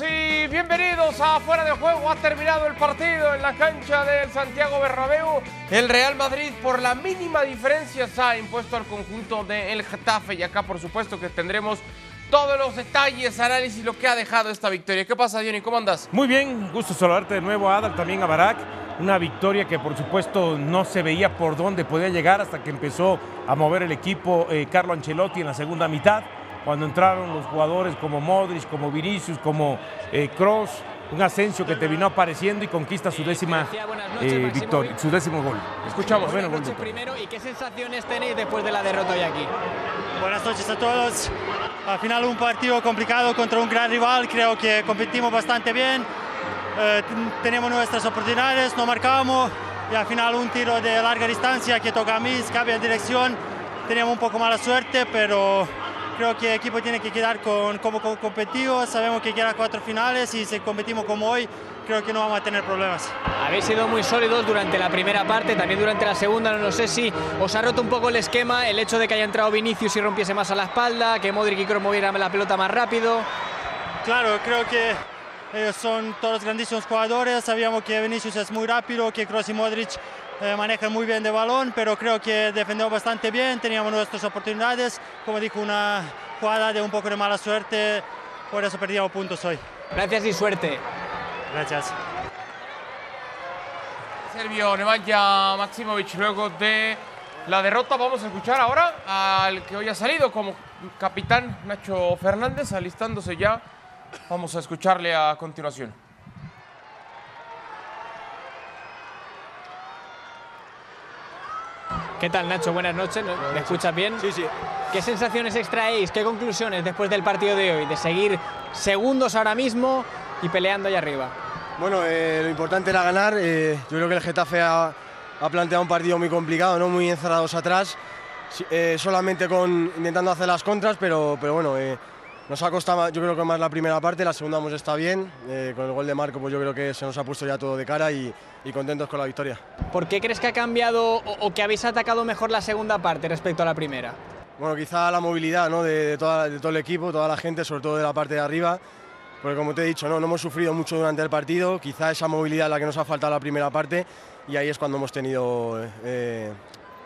Y bienvenidos a Fuera de Juego. Ha terminado el partido en la cancha del Santiago Bernabéu. El Real Madrid por la mínima diferencia se ha impuesto al conjunto del Getafe y acá por supuesto que tendremos todos los detalles, análisis, lo que ha dejado esta victoria. ¿Qué pasa, Johnny? ¿Cómo andas? Muy bien, gusto saludarte de nuevo, Adal, también a Barak. Una victoria que por supuesto no se veía por dónde podía llegar hasta que empezó a mover el equipo eh, Carlo Ancelotti en la segunda mitad cuando entraron los jugadores como Modric, como Vinicius, como Cross, un Asensio que te vino apareciendo y conquista su décima eh, victoria, su décimo gol. Escuchamos. Buenas noches primero y qué sensaciones tenéis después de la derrota hoy aquí. Buenas noches a todos. Al final un partido complicado contra un gran rival, creo que competimos bastante bien, eh, tenemos nuestras oportunidades, no marcamos y al final un tiro de larga distancia que toca a mí, cambia de dirección, teníamos un poco mala suerte, pero creo que el equipo tiene que quedar con, como, como competitivo. Sabemos que quedan cuatro finales y si competimos como hoy, creo que no vamos a tener problemas. Habéis sido muy sólidos durante la primera parte, también durante la segunda. No sé si os ha roto un poco el esquema el hecho de que haya entrado Vinicius y rompiese más a la espalda, que Modric y Kroos movieran la pelota más rápido. Claro, creo que ellos son todos grandísimos jugadores. Sabíamos que Vinicius es muy rápido, que Kroos y Modric eh, manejan muy bien de balón, pero creo que defendemos bastante bien, teníamos nuestras oportunidades, como dijo, una jugada de un poco de mala suerte, por eso perdíamos puntos hoy. Gracias y suerte. Gracias. Sergio Nemanja Maximovic luego de la derrota. Vamos a escuchar ahora al que hoy ha salido como capitán Nacho Fernández, alistándose ya. Vamos a escucharle a continuación. ¿Qué tal, Nacho? Buenas noches. ¿Me escuchas bien? Sí, sí. ¿Qué sensaciones extraéis? ¿Qué conclusiones después del partido de hoy? De seguir segundos ahora mismo y peleando allá arriba. Bueno, eh, lo importante era ganar. Eh, yo creo que el Getafe ha, ha, planteado un partido muy complicado, no muy encerrados atrás, eh, solamente con, intentando hacer las contras, pero, pero bueno, nos ha costado yo creo que más la primera parte, la segunda hemos estado bien. con el gol de Marco pues yo creo que se nos ha puesto ya todo de cara y, y contentos con la victoria. ¿Por qué crees que ha cambiado o, o, que habéis atacado mejor la segunda parte respecto a la primera? Bueno, quizá la movilidad ¿no? de, de, toda, de todo el equipo, toda la gente, sobre todo de la parte de arriba. Porque como te he dicho, no, no hemos sufrido mucho durante el partido, quizá esa movilidad es la que nos ha faltado la primera parte y ahí es cuando hemos tenido eh,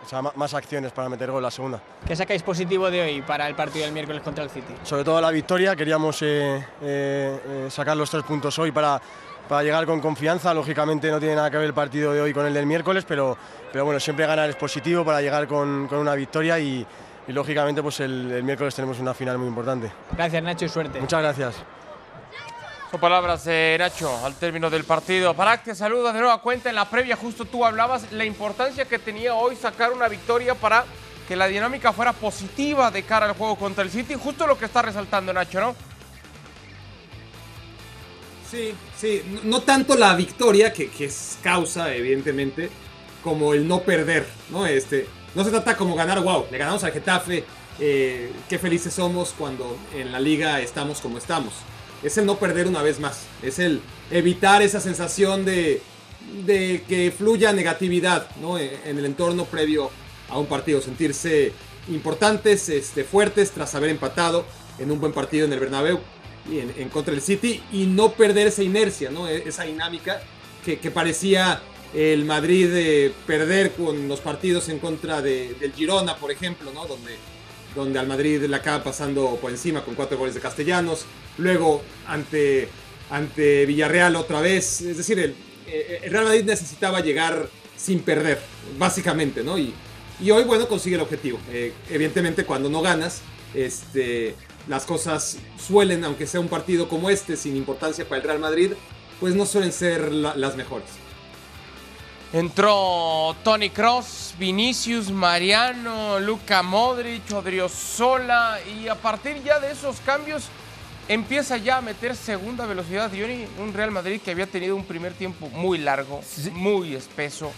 o sea, más acciones para meter gol la segunda. ¿Qué sacáis positivo de hoy para el partido del miércoles contra el City? Sobre todo la victoria, queríamos eh, eh, sacar los tres puntos hoy para, para llegar con confianza. Lógicamente no tiene nada que ver el partido de hoy con el del miércoles, pero, pero bueno, siempre ganar es positivo para llegar con, con una victoria y, y lógicamente pues el, el miércoles tenemos una final muy importante. Gracias Nacho y suerte. Muchas gracias. Palabras de Nacho al término del partido. Para te saludas de nueva cuenta. En la previa, justo tú hablabas la importancia que tenía hoy sacar una victoria para que la dinámica fuera positiva de cara al juego contra el City. Justo lo que está resaltando Nacho, ¿no? Sí, sí. No tanto la victoria, que, que es causa, evidentemente, como el no perder, ¿no? Este, no se trata como ganar, wow, le ganamos al Getafe, eh, qué felices somos cuando en la liga estamos como estamos es el no perder una vez más. Es el evitar esa sensación de, de que fluya negatividad ¿no? en el entorno previo a un partido. Sentirse importantes, este, fuertes tras haber empatado en un buen partido en el Bernabéu y en, contra del City y no perder esa inercia, ¿no? esa dinámica que, que parecía el Madrid de perder con los partidos en contra de, del Girona, por ejemplo, ¿no? donde donde al Madrid le acaba pasando por encima con cuatro goles de castellanos. Luego ante, ante Villarreal otra vez. Es decir, el, el, Real Madrid necesitaba llegar sin perder, básicamente, ¿no? Y, y hoy, bueno, consigue el objetivo. Eh, evidentemente, cuando no ganas, este, las cosas suelen, aunque sea un partido como este, sin importancia para el Real Madrid, pues no suelen ser la, las mejores. Entró Tony Cross, Vinicius, Mariano, Luca Modric, Odriozola y a partir ya de esos cambios empieza ya a meter segunda velocidad Johnny, un Real Madrid que había tenido un primer tiempo muy largo, sí. muy espeso.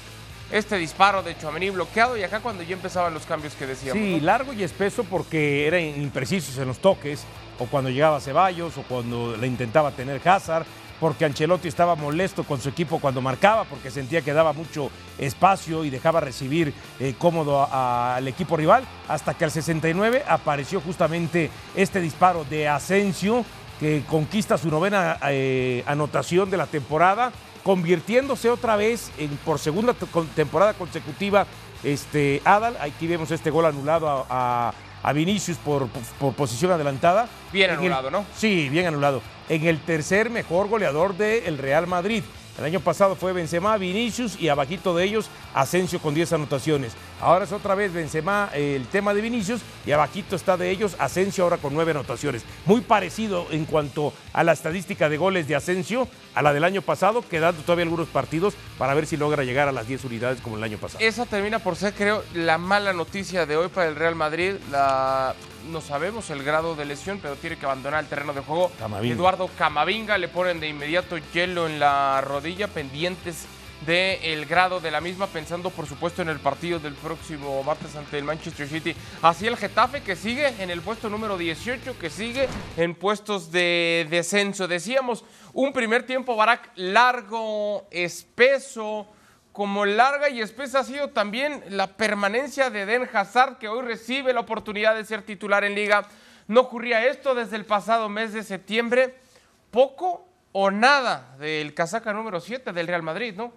Este disparo de Chouameni bloqueado y acá cuando ya empezaban los cambios que decíamos. Sí, ¿no? largo y espeso porque eran imprecisos en los toques, o cuando llegaba Ceballos, o cuando le intentaba tener Hazard porque Ancelotti estaba molesto con su equipo cuando marcaba, porque sentía que daba mucho espacio y dejaba recibir eh, cómodo al equipo rival, hasta que al 69 apareció justamente este disparo de Asensio que conquista su novena eh, anotación de la temporada, convirtiéndose otra vez en, por segunda temporada consecutiva este, Adal. Aquí vemos este gol anulado a, a, Vinicius por, por, posición adelantada. Bien anulado, ¿no? Sí, bien anulado. En el tercer mejor goleador del Real Madrid. El año pasado fue Benzema, Vinicius y abajito de ellos Asensio con 10 anotaciones. Ahora es otra vez Benzema el tema de Vinicius y abajito está de ellos Asensio ahora con 9 anotaciones. Muy parecido en cuanto a la estadística de goles de Asensio a la del año pasado, quedando todavía algunos partidos para ver si logra llegar a las 10 unidades como el año pasado. Esa termina por ser, creo, la mala noticia de hoy para el Real Madrid. La no sabemos el grado de lesión, pero tiene que abandonar el terreno de juego. Eduardo Camavinga le ponen de inmediato hielo en la rodilla, pendientes del grado de la misma, pensando por supuesto en el partido del próximo martes ante el Manchester City. Así el Getafe que sigue en el puesto número 18, que sigue en puestos de descenso. Decíamos, un primer tiempo Barak largo, espeso, como larga y espesa ha sido también la permanencia de Den Hazard, que hoy recibe la oportunidad de ser titular en liga. No ocurría esto desde el pasado mes de septiembre. Poco o nada del casaca número 7 del Real Madrid, ¿no?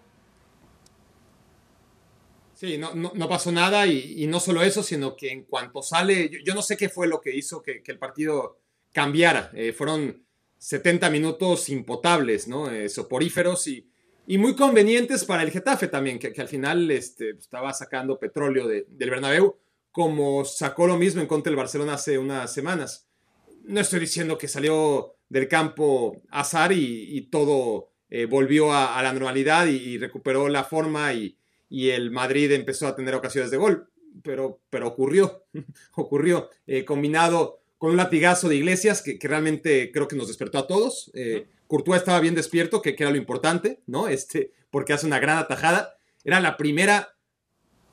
Sí, no, pasó nada y, no solo eso, sino que en cuanto sale, yo, no sé qué fue lo que hizo que, el partido cambiara. Eh, fueron 70 minutos impotables, ¿no? Eh, soporíferos y y muy convenientes para el Getafe también, que, al final este, estaba sacando petróleo del Bernabéu, como sacó lo mismo en contra del Barcelona hace unas semanas. No estoy diciendo que salió del campo azar y, todo eh, volvió a, la normalidad y, recuperó la forma y, el Madrid empezó a tener ocasiones de gol, pero, pero ocurrió, ocurrió, eh, combinado con un latigazo de Iglesias que, realmente creo que nos despertó a todos. Eh, Courtois estaba bien despierto, que, era lo importante, ¿no? Este, porque hace una gran atajada. Era la primera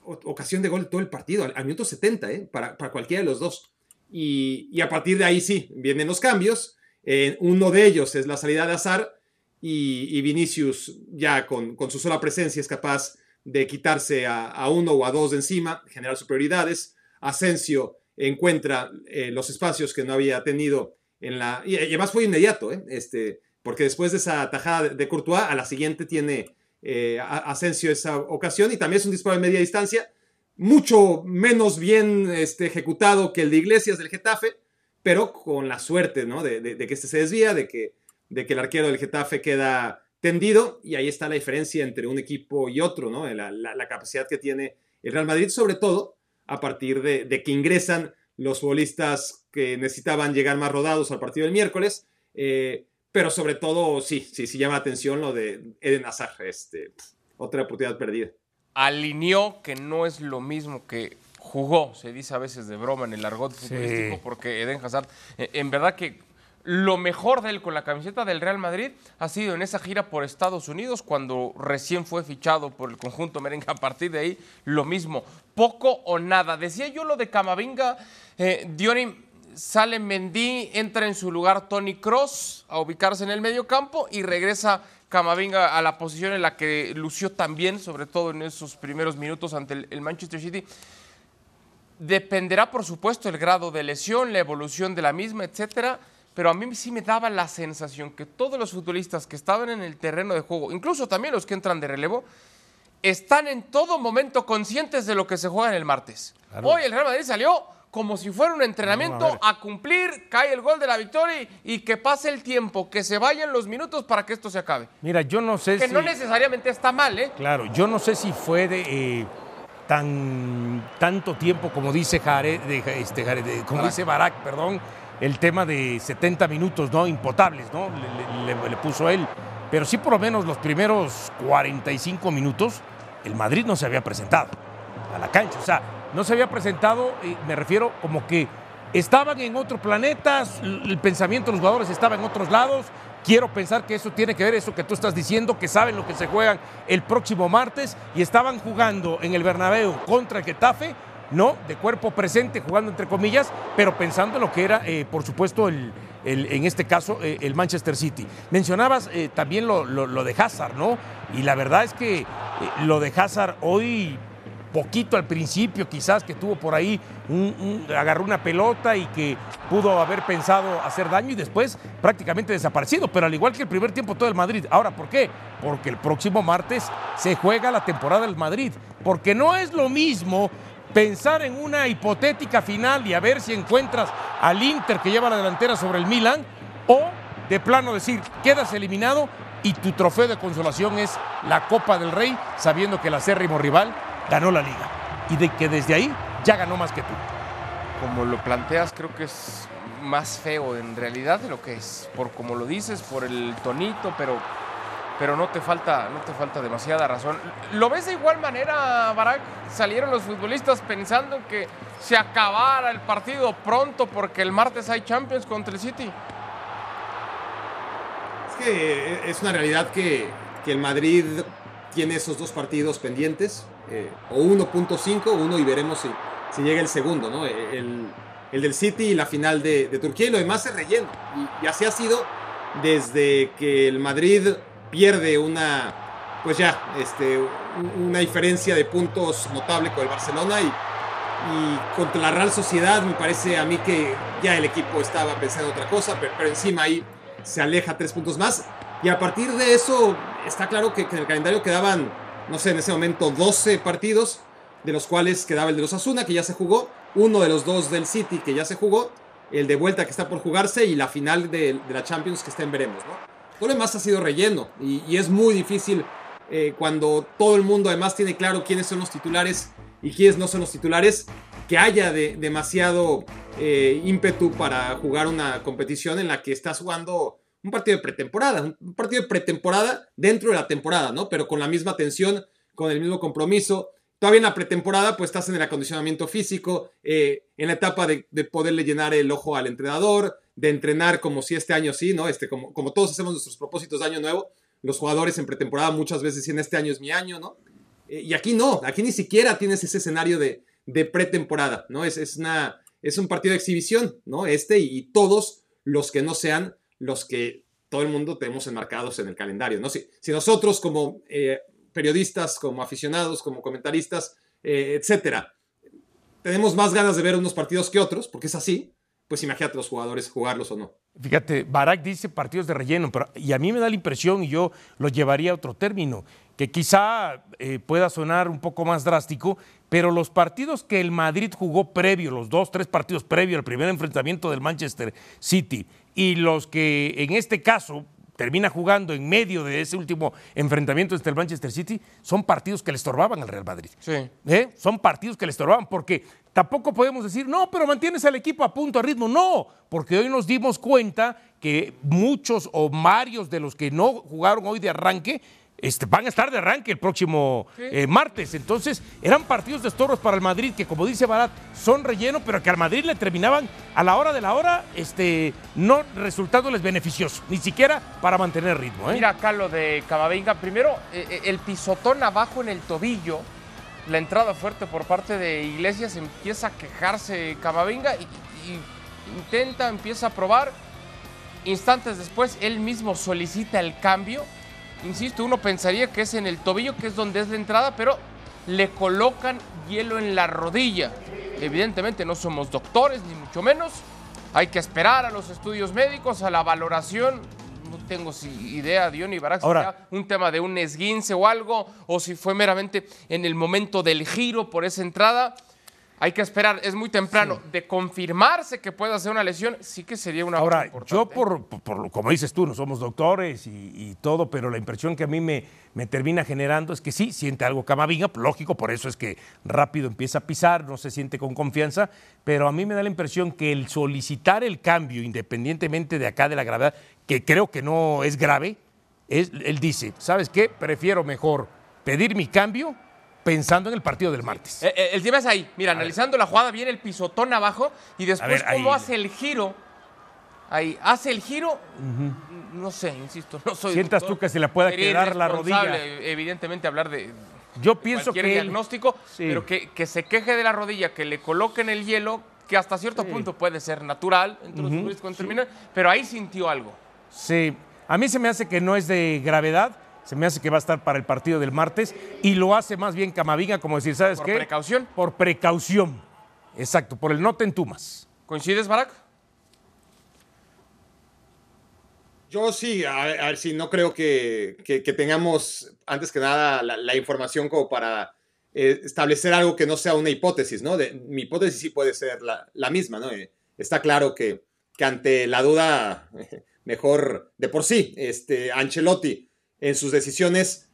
ocasión de gol todo el partido, al, minuto 70, ¿eh? Para, cualquiera de los dos. Y, a partir de ahí sí, vienen los cambios. Eh, uno de ellos es la salida de Azar y, Vinicius ya con, su sola presencia es capaz de quitarse a, uno o a dos de encima, generar superioridades. Asensio encuentra eh, los espacios que no había tenido en la... Y, además fue inmediato, ¿eh? Este, porque después de esa tajada de Courtois, a la siguiente tiene eh, Asensio esa ocasión y también es un disparo de media distancia, mucho menos bien este, ejecutado que el de Iglesias del Getafe, pero con la suerte ¿no? de, que este se desvía, de que, de que el arquero del Getafe queda tendido y ahí está la diferencia entre un equipo y otro, ¿no? la, capacidad que tiene el Real Madrid, sobre todo a partir de, que ingresan los futbolistas que necesitaban llegar más rodados al partido del miércoles. Eh, pero sobre todo, sí, sí, sí llama atención lo de Eden Hazard, este, otra oportunidad perdida. Alineó que no es lo mismo que jugó, se dice a veces de broma en el argot futbolístico, porque Eden Hazard, eh, en verdad que lo mejor de él con la camiseta del Real Madrid ha sido en esa gira por Estados Unidos, cuando recién fue fichado por el conjunto merengue. A partir de ahí, lo mismo, poco o nada. Decía yo lo de Camavinga, eh, Diony, sale Mendy, entra en su lugar Tony Cross a ubicarse en el medio campo y regresa Camavinga a la posición en la que lució también, sobre todo en esos primeros minutos ante el, Manchester City. Dependerá, por supuesto, el grado de lesión, la evolución de la misma, etcétera. Pero a mí sí me daba la sensación que todos los futbolistas que estaban en el terreno de juego, incluso también los que entran de relevo, están en todo momento conscientes de lo que se juega en el martes. Hoy el Real Madrid salió como si fuera un entrenamiento a, cumplir, cae el gol de la victoria y, que pase el tiempo, que se vayan los minutos para que esto se acabe. Mira, yo no sé si... Que no necesariamente está mal, ¿eh? Claro, yo no sé si fue de... Eh, tan tanto tiempo como dice Jared, de, este, como dice Barak, perdón, el tema de 70 minutos, ¿no? Impotables, ¿no? Le, le, puso él. Pero sí por lo menos los primeros 45 minutos, el Madrid no se había presentado a la cancha. O sea, no se había presentado, me refiero como que estaban en otro planeta, el pensamiento de los jugadores estaba en otros lados. Quiero pensar que eso tiene que ver, eso que tú estás diciendo, que saben lo que se juegan el próximo martes y estaban jugando en el Bernabéu contra el Getafe, ¿no? De cuerpo presente, jugando entre comillas, pero pensando en lo que era, eh, por supuesto, el, en este caso, eh, el Manchester City. Mencionabas eh, también lo, lo, de Hazard, ¿no? Y la verdad es que lo de Hazard hoy poquito al principio, quizás que tuvo por ahí, un, agarró una pelota y que pudo haber pensado hacer daño y después prácticamente desaparecido, pero al igual que el primer tiempo todo el Madrid. Ahora, ¿por qué? Porque el próximo martes se juega la temporada del Madrid, porque no es lo mismo pensar en una hipotética final y a ver si encuentras al Inter que lleva la delantera sobre el Milan o de plano decir, quedas eliminado y tu trofeo de consolación es la Copa del Rey, sabiendo que el acérrimo rival ganó la liga y de que desde ahí ya ganó más que tú. Como lo planteas, creo que es más feo en realidad de lo que es, por como lo dices, por el tonito, pero, pero no, te falta, no te falta demasiada razón. ¿Lo ves de igual manera, Barak? Salieron los futbolistas pensando que se acabara el partido pronto porque el martes hay Champions contra el City. Es que es una realidad que, que el Madrid tiene esos dos partidos pendientes eh, o 1.5 uno y veremos si, si, llega el segundo, ¿no? El, el, del City y la final de, Turquía y lo demás es relleno. Y, así ha sido desde que el Madrid pierde una, pues ya, este, una diferencia de puntos notable con el Barcelona y, contra la Real Sociedad me parece a mí que ya el equipo estaba pensando otra cosa, pero, encima ahí se aleja tres puntos más. Y a partir de eso está claro que en el calendario quedaban no sé, en ese momento 12 partidos, de los cuales quedaba el de los Asuna, que ya se jugó, uno de los dos del City, que ya se jugó, el de vuelta que está por jugarse y la final de, la Champions que está en veremos, ¿no? Todo lo demás ha sido relleno y, es muy difícil eh, cuando todo el mundo además tiene claro quiénes son los titulares y quiénes no son los titulares, que haya de, demasiado eh, ímpetu para jugar una competición en la que estás jugando un partido de pretemporada, un partido de pretemporada dentro de la temporada, ¿no? Pero con la misma tensión, con el mismo compromiso. Todavía en la pretemporada, pues estás en el acondicionamiento físico, eh, en la etapa de, poderle llenar el ojo al entrenador, de entrenar como si este año sí, ¿no? Este, como, como todos hacemos nuestros propósitos de año nuevo, los jugadores en pretemporada muchas veces dicen este año es mi año, ¿no? Eh, y aquí no, aquí ni siquiera tienes ese escenario de, de pretemporada, ¿no? Es, es, una, es un partido de exhibición, ¿no? Este y todos los que no sean los que todo el mundo tenemos enmarcados en el calendario. ¿no? Si, si nosotros como eh, periodistas, como aficionados, como comentaristas, eh, etcétera, tenemos más ganas de ver unos partidos que otros, porque es así, pues imagínate los jugadores jugarlos o no. Fíjate, Barak dice partidos de relleno, pero, y a mí me da la impresión, y yo lo llevaría a otro término, que quizá eh, pueda sonar un poco más drástico, pero los partidos que el Madrid jugó previo, los dos, tres partidos previo al primer enfrentamiento del Manchester City, y los que en este caso termina jugando en medio de ese último enfrentamiento entre el Manchester City, son partidos que le estorbaban al Real Madrid. Sí. ¿Eh? Son partidos que le estorbaban, porque tampoco podemos decir, no, pero mantienes al equipo a punto, a ritmo. No, porque hoy nos dimos cuenta que muchos o varios de los que no jugaron hoy de arranque este, van a estar de arranque el próximo eh, martes. Entonces, eran partidos de estoros para el Madrid que, como dice Barat, son relleno, pero que al Madrid le terminaban a la hora de la hora, este, no resultándoles beneficioso, ni siquiera para mantener ritmo. ¿eh? Mira acá lo de Camavinga. Primero, eh, el pisotón abajo en el tobillo, la entrada fuerte por parte de Iglesias, empieza a quejarse Camavinga y intenta, empieza a probar. Instantes después, él mismo solicita el cambio Insisto, uno pensaría que es en el tobillo, que es donde es la entrada, pero le colocan hielo en la rodilla. Evidentemente no somos doctores, ni mucho menos. Hay que esperar a los estudios médicos, a la valoración. No tengo idea, Diony Barak, si sea un tema de un esguince o algo, o si fue meramente en el momento del giro por esa entrada. Hay que esperar, es muy temprano. De confirmarse que pueda ser una lesión, sí que sería una Ahora, yo por, por, como dices tú, no somos doctores y, todo, pero la impresión que a mí me, me, termina generando es que sí, siente algo Camavinga, lógico, por eso es que rápido empieza a pisar, no se siente con confianza, pero a mí me da la impresión que el solicitar el cambio, independientemente de acá de la gravedad, que creo que no es grave, es, él dice, ¿sabes qué? Prefiero mejor pedir mi cambio pensando en el partido del martes. Eh, eh, el tema es ahí. Mira, analizando la jugada, viene el pisotón abajo y después cómo hace el giro. Ahí, hace el giro. No sé, insisto, no soy. ¿Sientas tú que se le pueda quedar la rodilla? Evidentemente, hablar de. Yo pienso que. diagnóstico, pero que, que, se queje de la rodilla, que le coloquen el hielo, que hasta cierto punto puede ser natural entre cuando terminan, pero ahí sintió algo. Sí, a mí se me hace que no es de gravedad se me hace que va a estar para el partido del martes y lo hace más bien Camavinga, como decir, ¿sabes ¿Por qué? precaución? Por precaución. Exacto, por el no te entumas. ¿Coincides, Barak? Yo sí, a, ver si no creo que, que- que tengamos, antes que nada, la, la información como para eh, establecer algo que no sea una hipótesis, ¿no? De- mi hipótesis sí puede ser la, la misma, ¿no? Eh, está claro que, que ante la duda, mejor de por sí, este, Ancelotti en sus decisiones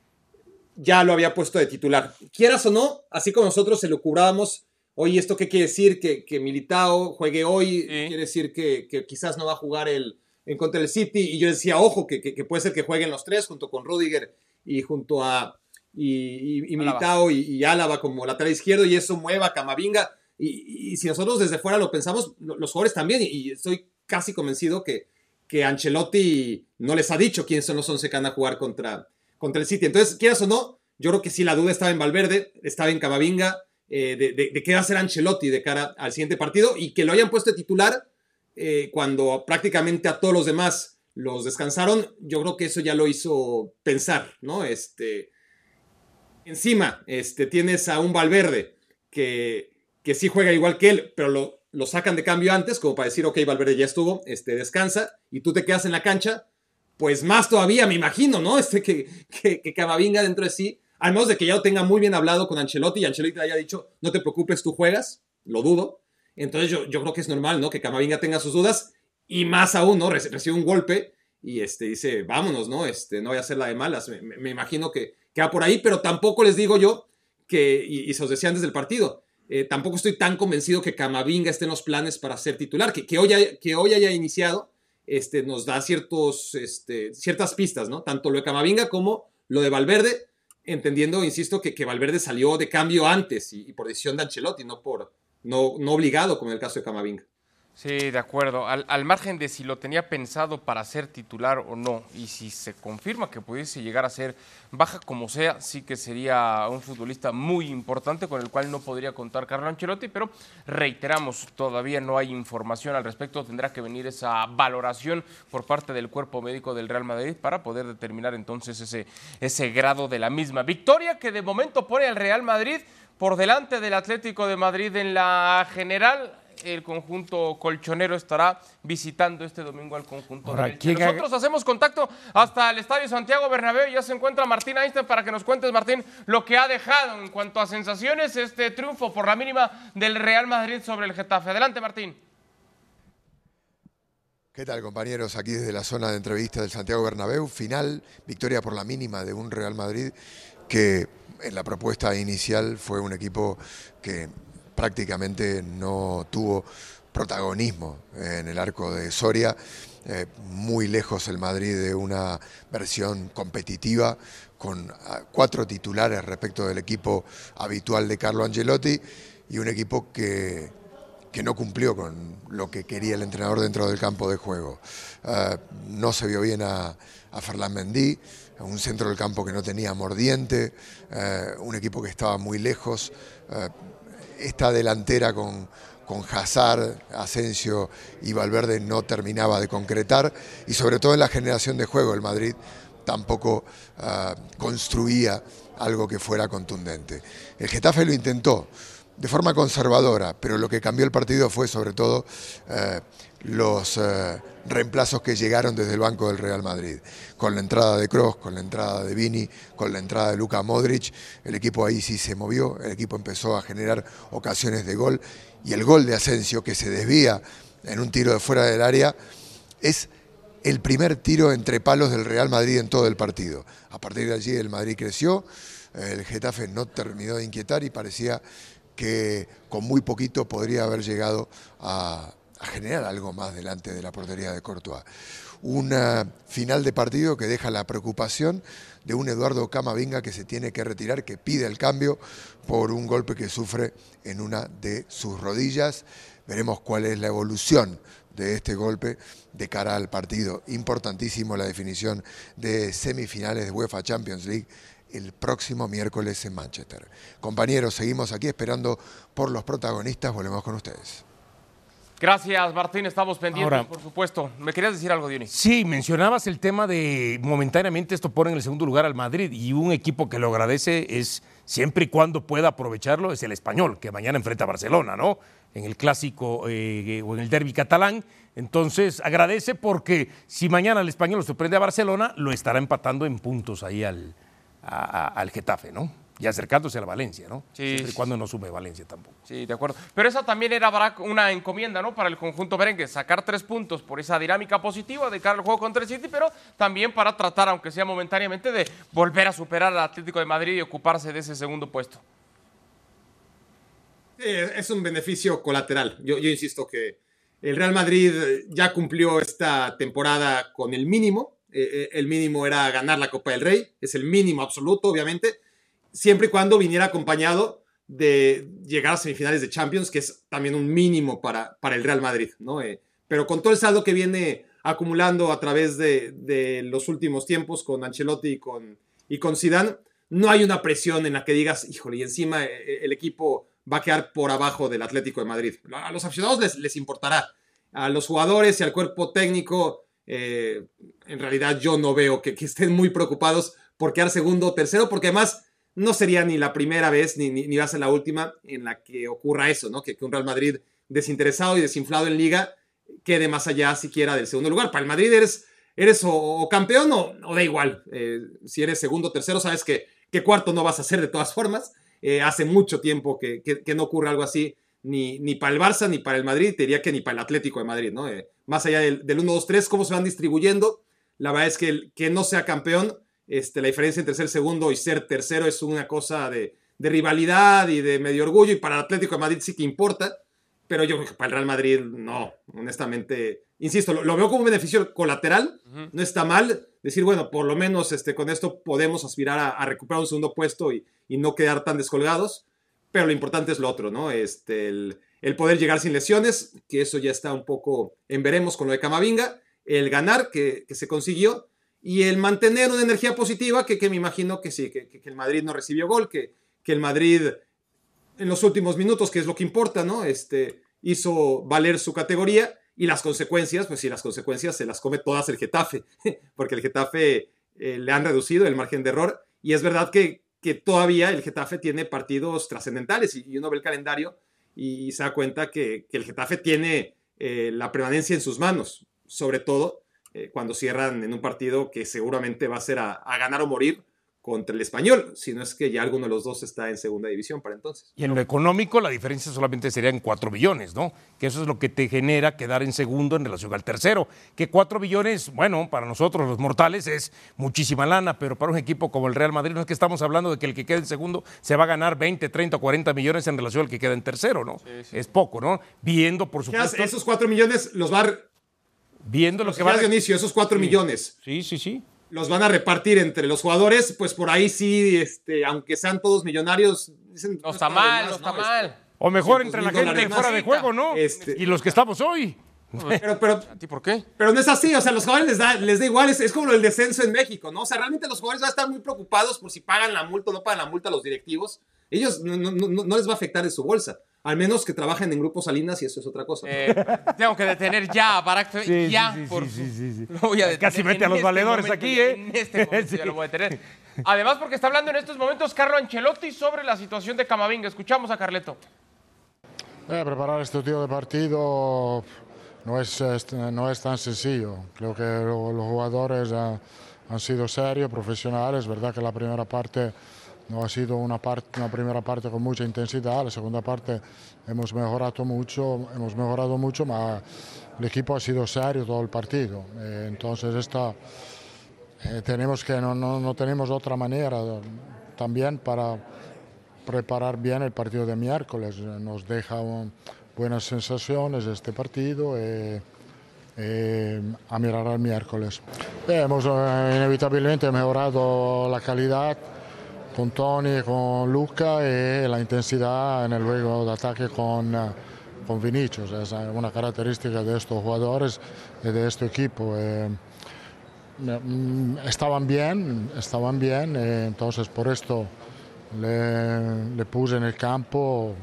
ya lo había puesto de titular. Quieras o no, así como nosotros se lo curábamos, oye, ¿esto qué quiere decir? Que, que Militao juegue hoy, quiere decir que, que quizás no va a jugar el, en contra del City. Y yo decía, ojo, que, que- puede ser que jueguen los tres junto con Rudiger y junto a y, y- y Álava. Militao y, y Álava como lateral izquierdo y eso mueva a Camavinga. Y, si nosotros desde fuera lo pensamos, lo- los jugadores también, y, y estoy casi convencido que, que Ancelotti no les ha dicho quiénes son los 11 que van a jugar contra, contra el City. Entonces, quieras o no, yo creo que sí la duda estaba en Valverde, estaba en Camavinga, eh, de, qué va a hacer Ancelotti de cara al siguiente partido y que lo hayan puesto de titular eh, cuando prácticamente a todos los demás los descansaron, yo creo que eso ya lo hizo pensar, ¿no? Este, encima, este, tienes a un Valverde que, que sí juega igual que él, pero lo, lo sacan de cambio antes, como para decir, ok, Valverde ya estuvo, este, descansa, y tú te quedas en la cancha, pues más todavía, me imagino, ¿no? Este, que, que, que Camavinga dentro de sí, al menos de que ya lo tenga muy bien hablado con Ancelotti, y Ancelotti haya dicho, no te preocupes, tú juegas, lo dudo. Entonces yo, yo creo que es normal, ¿no? Que Camavinga tenga sus dudas, y más aún, ¿no? Reci- Recibe un golpe y este, dice, vámonos, ¿no? Este, no voy a hacer la de malas. Me imagino que, que va por ahí, pero tampoco les digo yo que, y, y se os decía antes del partido, eh, tampoco estoy tan convencido que Camavinga esté en los planes para ser titular, que, que, hoy, haya- que hoy haya iniciado, este, nos da ciertos, este, ciertas pistas, ¿no? Tanto lo de Camavinga como lo de Valverde, entendiendo, insisto, que, que Valverde salió de cambio antes y, por decisión de Ancelotti, no por no, no obligado, como en el caso de Camavinga. Sí, de acuerdo. Al, al margen de si lo tenía pensado para ser titular o no, y si se confirma que pudiese llegar a ser baja como sea, sí que sería un futbolista muy importante con el cual no podría contar Carlo Ancelotti, pero reiteramos, todavía no hay información al respecto, tendrá que venir esa valoración por parte del cuerpo médico del Real Madrid para poder determinar entonces ese, ese grado de la misma. Victoria que de momento pone al Real Madrid por delante del Atlético de Madrid en la general el conjunto colchonero estará visitando este domingo al conjunto Ahora, del Elche. ¿quién ha- Nosotros hacemos contacto hasta el Estadio Santiago Bernabéu y ya se encuentra Martín Einstein para que nos cuentes, Martín, lo que ha dejado en cuanto a sensaciones este triunfo por la mínima del Real Madrid sobre el Getafe. Adelante, Martín. ¿Qué tal compañeros? Aquí desde la zona de entrevista del Santiago Bernabéu, final, victoria por la mínima de un Real Madrid que en la propuesta inicial fue un equipo que prácticamente no tuvo protagonismo en el arco de Soria, eh, muy lejos el Madrid de una versión competitiva con ah, cuatro titulares respecto del equipo habitual de Carlo Angelotti y un equipo que que no cumplió con lo que quería el entrenador dentro del campo de juego. Eh, no se vio bien a, a Ferland Mendy, un centro del campo que no tenía mordiente, eh, un equipo que estaba muy lejos. Esta delantera con, con Hazard, Asensio y Valverde no terminaba de concretar y sobre todo en la generación de juego el Madrid tampoco eh, construía algo que fuera contundente. El Getafe lo intentó, de forma conservadora, pero lo que cambió el partido fue sobre todo eh, los eh, reemplazos que llegaron desde el banco del Real Madrid. Con la entrada de Kroos, con la entrada de Vini, con la entrada de Luka Modric, el equipo ahí sí se movió, el equipo empezó a generar ocasiones de gol y el gol de Asensio que se desvía en un tiro de fuera del área es el primer tiro entre palos del Real Madrid en todo el partido. A partir de allí el Madrid creció, el Getafe no terminó de inquietar y parecía que con muy poquito podría haber llegado a, generar algo más delante de la portería de Courtois. Una final de partido que deja la preocupación de un Eduardo Camavinga que se tiene que retirar, que pide el cambio por un golpe que sufre en una de sus rodillas. Veremos cuál es la evolución de este golpe de cara al partido. Importantísimo la definición de semifinales de UEFA Champions League el próximo miércoles en Manchester. Compañeros, seguimos aquí esperando por los protagonistas. Volvemos con ustedes. Gracias, Martín. Estamos pendientes, Ahora- por supuesto. ¿Me querías decir algo, Dionis? Sí, mencionabas el tema de momentáneamente esto pone en el segundo lugar al Madrid y un equipo que lo agradece es siempre y cuando pueda aprovecharlo es el español, que mañana enfrenta a Barcelona, ¿no? En el clásico eh, o en el derby catalán. Entonces agradece porque si mañana el español lo sorprende a Barcelona, lo estará empatando en puntos ahí al, a- a- al Getafe, ¿no? Y acercándose a la Valencia, ¿no? Sí, Siempre y cuando no sume Valencia tampoco. Sí, de acuerdo. Pero esa también era una encomienda, ¿no? Para el conjunto merengue, sacar tres puntos por esa dinámica positiva de cara al juego contra el City, pero también para tratar, aunque sea momentáneamente, de volver a superar al Atlético de Madrid y ocuparse de ese segundo puesto. Sí, es un beneficio colateral. Yo, yo insisto que el Real Madrid ya cumplió esta temporada con el mínimo. Eh, eh, el mínimo era ganar la Copa del Rey. Es el mínimo absoluto, obviamente. Siempre y cuando viniera acompañado de llegar a semifinales de Champions, que es también un mínimo para, para el Real Madrid. ¿no? Eh, pero con todo el saldo que viene acumulando a través de, de los últimos tiempos con Ancelotti y con, y con Zidane, no hay una presión en la que digas, híjole, y encima eh, el equipo va a quedar por abajo del Atlético de Madrid. A los aficionados les, les importará. A los jugadores y al cuerpo técnico, eh, en realidad yo no veo que, estén muy preocupados por quedar segundo o tercero, porque además no sería ni la primera vez ni, ni, va a ser la última en la que ocurra eso, ¿no? Que, un Real Madrid desinteresado y desinflado en liga quede más allá siquiera del segundo lugar. Para el Madrid eres, eres o, campeón o, da igual. Eh, si eres segundo o tercero, sabes que, cuarto no vas a ser de todas formas. Eh, hace mucho tiempo que, que, no ocurre algo así, ni, ni para el Barça ni para el Madrid, te diría que ni para el Atlético de Madrid, ¿no? Eh, más allá del, del 1-2-3, cómo se van distribuyendo, la verdad es que el que no sea campeón, este, la diferencia entre ser segundo y ser tercero es una cosa de, de rivalidad y de medio orgullo, y para el Atlético de Madrid sí que importa, pero yo creo que para el Real Madrid no, honestamente, insisto, lo, lo veo como un beneficio colateral, uh -huh. no está mal decir, bueno, por lo menos este, con esto podemos aspirar a, a recuperar un segundo puesto y, y, no quedar tan descolgados, pero lo importante es lo otro, ¿no? Este, el, el, poder llegar sin lesiones, que eso ya está un poco en veremos con lo de Camavinga, el ganar que, que se consiguió y el mantener una energía positiva que, que me imagino que sí, que, que, el Madrid no recibió gol, que, que el Madrid en los últimos minutos, que es lo que importa, ¿no? Este, hizo valer su categoría y las consecuencias, pues sí, las consecuencias se las come todas el Getafe, porque el Getafe eh, le han reducido el margen de error y es verdad que, que todavía el Getafe tiene partidos trascendentales y, uno ve el calendario y, se da cuenta que, el Getafe tiene eh, la permanencia en sus manos, sobre todo eh, cuando cierran en un partido que seguramente va a ser a ganar o morir contra el español, si no es que ya alguno de los dos está en segunda división para entonces. Y en lo económico la diferencia solamente sería en 4 billones, ¿no? Que eso es lo que te genera quedar en segundo en relación al tercero. Que 4 billones, bueno, para nosotros los mortales es muchísima lana, pero para un equipo como el Real Madrid no es que estamos hablando de que el que quede en segundo se va a ganar 20, 30 o 40 millones en relación al que queda en tercero, ¿no? Sí, sí. Es poco, ¿no? Viendo, por supuesto... Esos 4 millones los va a... Viendo lo que va a... Dionisio, esos 4 sí. millones. Sí, sí, sí los van a repartir entre los jugadores, pues por ahí sí, este, aunque sean todos millonarios, dicen, no, está mal, no está ¿no? mal. Este, o mejor entre la gente fuera de juego, ¿no? Este, y los que estamos hoy. Pero, pero, ¿A ti por qué? Pero no es así, o sea, los jugadores les da, les da igual, es, es, como el descenso en México, ¿no? O sea, realmente los jugadores van a estar muy preocupados por si pagan la multa o no pagan la multa a los directivos. Ellos no, no, no, no les va a afectar en su bolsa. Al menos que trabajen en grupos Salinas y eso es otra cosa. Eh, tengo que detener ya a Barak. Sí, ya, sí, sí, por sí, sí, sí. Lo voy a detener. Casi mete a los este valedores momento, aquí, ¿eh? En este momento ya lo voy a detener. Además, porque está hablando en estos momentos Carlo Ancelotti sobre la situación de Camavinga. Escuchamos a Carleto. Eh, preparar este tipo de partido no es, no es tan sencillo. Creo que los jugadores han, han sido serios, profesionales. Es verdad que la primera parte no ha sido una, parte, una primera parte con mucha intensidad, la segunda parte hemos mejorado mucho, hemos mejorado mucho, pero el equipo ha sido serio todo el partido. Eh, entonces esta, eh, tenemos que no, no, no, tenemos otra manera también para preparar bien el partido de miércoles. Nos deja un, buenas sensaciones este partido. Eh, a mirar al miércoles. hemos inevitablemente mejorado la calidad con Tony, con Luca y la intensidad en el juego de ataque con, con Vinicius. Es una característica de estos jugadores y de este equipo. Eh, estaban bien, estaban bien, eh, entonces por esto le, puse en el campo.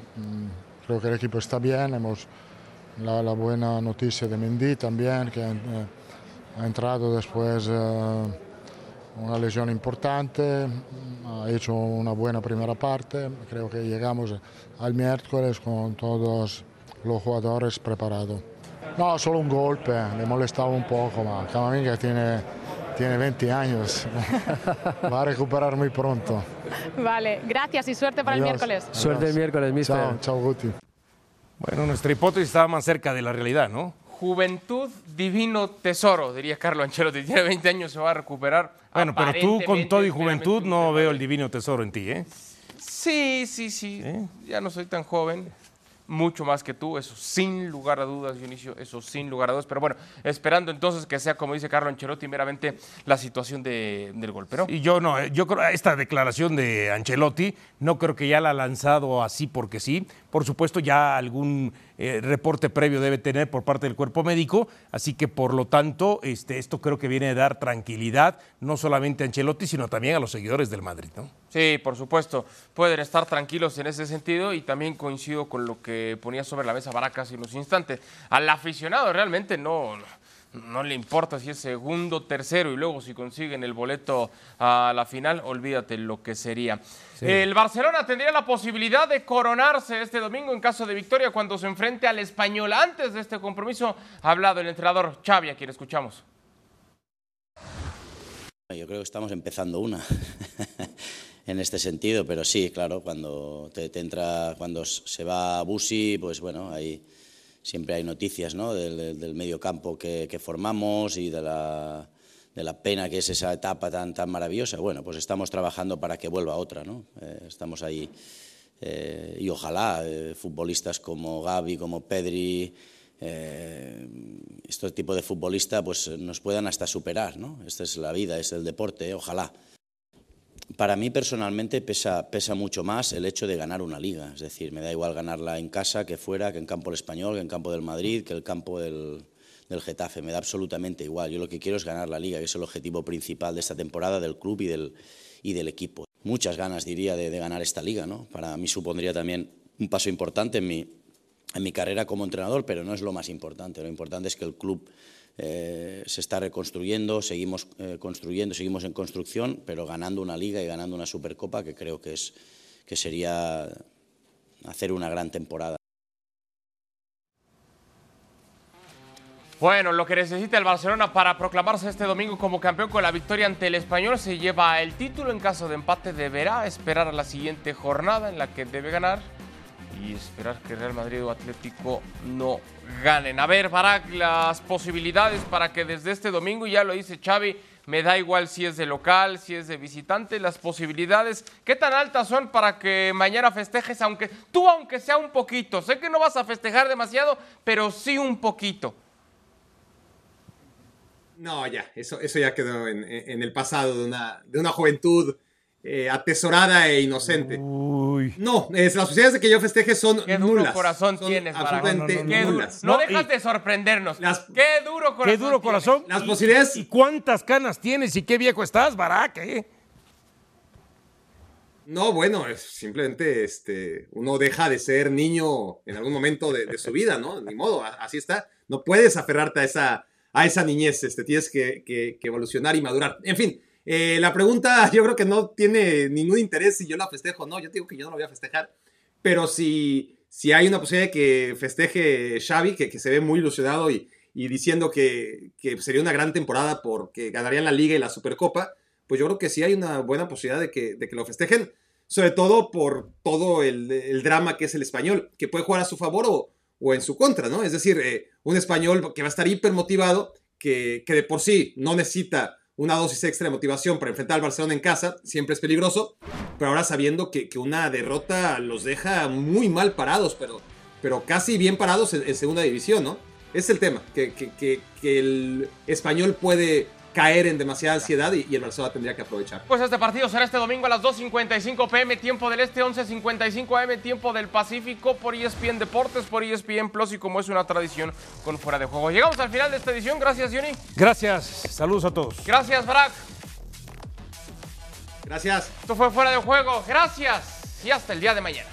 Creo que el equipo está bien, hemos la, buena noticia de Mendy también, que eh, ha entrado después eh, una lesión importante, ha hecho una buena primera parte, creo que llegamos al miércoles con todos los jugadores preparados. No, solo un golpe, le molestaba un poco, ma Camavinga tiene, tiene 20 años, va a recuperar muy pronto. Vale, gracias y suerte para el miércoles. Suerte el miércoles, mister. Chao, chao Guti. Bueno, nuestra hipótesis estaba más cerca de la realidad, ¿no? Juventud, divino tesoro, diría Carlos Ancelotti. Tiene 20 años, se va a recuperar. Bueno, pero tú con todo y juventud no veo el divino tesoro en ti, ¿eh? Sí, sí, sí. Ya no soy tan joven mucho más que tú, eso sin lugar a dudas, Dionisio, eso sin lugar a dudas. Pero bueno, esperando entonces que sea, como dice Carlos Ancelotti, meramente la situación del golpe, ¿no? Y yo no, eh, yo creo, esta declaración de Ancelotti, no creo que ya la ha lanzado así porque sí. Por supuesto, ya algún eh, reporte previo debe tener por parte del cuerpo médico, así que por lo tanto, este, esto creo que viene a dar tranquilidad, no solamente a Ancelotti, sino también a los seguidores del Madrid, ¿no? Sí, por supuesto, pueden estar tranquilos en ese sentido y también coincido con lo que ponía sobre la mesa Baracas en unos instantes. Al aficionado realmente no, no le importa si es segundo, tercero y luego si consiguen el boleto a la final, olvídate lo que sería. El Barcelona tendría la posibilidad de coronarse este domingo en caso de victoria cuando se enfrente al español. Antes de este compromiso ha hablado el entrenador Xavi, a quien escuchamos. Yo creo que estamos empezando una. en este sentido, pero sí, claro, cuando te, entra, cuando se va a Busi, pues bueno, ahí siempre hay noticias ¿no? del, medio campo que, formamos y de la, de la, pena que es esa etapa tan, tan maravillosa. Bueno, pues estamos trabajando para que vuelva otra, ¿no? Eh, estamos ahí eh, y ojalá eh, futbolistas como Gaby, como Pedri, este tipo de futbolista pues nos puedan hasta superar, ¿no? Esta es la vida, es el deporte, ojalá. Para mí personalmente pesa, pesa mucho más el hecho de ganar una liga. Es decir, me da igual ganarla en casa que fuera, que en campo del Español, que en campo del Madrid, que el campo del, Getafe. Me da absolutamente igual. Yo lo que quiero es ganar la liga, que es el objetivo principal de esta temporada del club y del, equipo. Muchas ganas, diría, de, ganar esta liga. ¿no? Para mí supondría también un paso importante en mi carrera como entrenador, pero no es lo más importante. Lo importante es que el club eh, se está reconstruyendo, seguimos eh, construyendo, seguimos en construcción, pero ganando una liga y ganando una Supercopa que creo que, es, que sería hacer una gran temporada. Bueno, lo que necesita el Barcelona para proclamarse este domingo como campeón con la victoria ante el español se lleva el título. En caso de empate deberá esperar a la siguiente jornada en la que debe ganar y esperar que Real Madrid o Atlético no ganen. A ver, Barak, las posibilidades para que desde este domingo, ya lo dice Xavi, me da igual si es de local, si es de visitante, las posibilidades, ¿qué tan altas son para que mañana festejes, aunque tú aunque sea un poquito? Sé que no vas a festejar demasiado, pero sí un poquito. No, ya, eso, eso ya quedó en, el pasado de una, de una juventud eh, atesorada e inocente. No, las posibilidades de que yo festeje son Qué duro corazón tienes, absolutamente no, dejas de sorprendernos. qué duro corazón. Qué duro corazón. Las posibilidades. ¿Y cuántas canas tienes y qué viejo estás, Barak? Eh? No, bueno, simplemente este, uno deja de ser niño en algún momento de, su vida, ¿no? Ni modo, así está. No puedes aferrarte a esa, a esa niñez, este, tienes que, que evolucionar y madurar. En fin, eh, la pregunta yo creo que no tiene ningún interés si yo la festejo o no. Yo digo que yo no la voy a festejar. Pero si, si hay una posibilidad de que festeje Xavi, que, que se ve muy ilusionado y, y diciendo que, que, sería una gran temporada porque ganarían la Liga y la Supercopa, pues yo creo que sí hay una buena posibilidad de que, de que lo festejen. Sobre todo por todo el, el, drama que es el español, que puede jugar a su favor o, o en su contra, ¿no? Es decir, eh, un español que va a estar hiper motivado, que, que de por sí no necesita una dosis extra de motivación para enfrentar al Barcelona en casa, siempre es peligroso, pero ahora sabiendo que, una derrota los deja muy mal parados, pero, pero casi bien parados en, segunda división, ¿no? Es el tema, que, que, el español puede caer en demasiada ansiedad y, el Barcelona tendría que aprovechar. Pues este partido será este domingo a las 2.55 pm, tiempo del Este, 11.55 am, tiempo del Pacífico, por ESPN Deportes, por ESPN Plus y como es una tradición con Fuera de Juego. Llegamos al final de esta edición, gracias Johnny. Gracias, saludos a todos. Gracias, Brack. Gracias. Esto fue Fuera de Juego, gracias y hasta el día de mañana.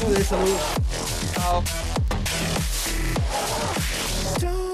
Joder, saludos. Chao.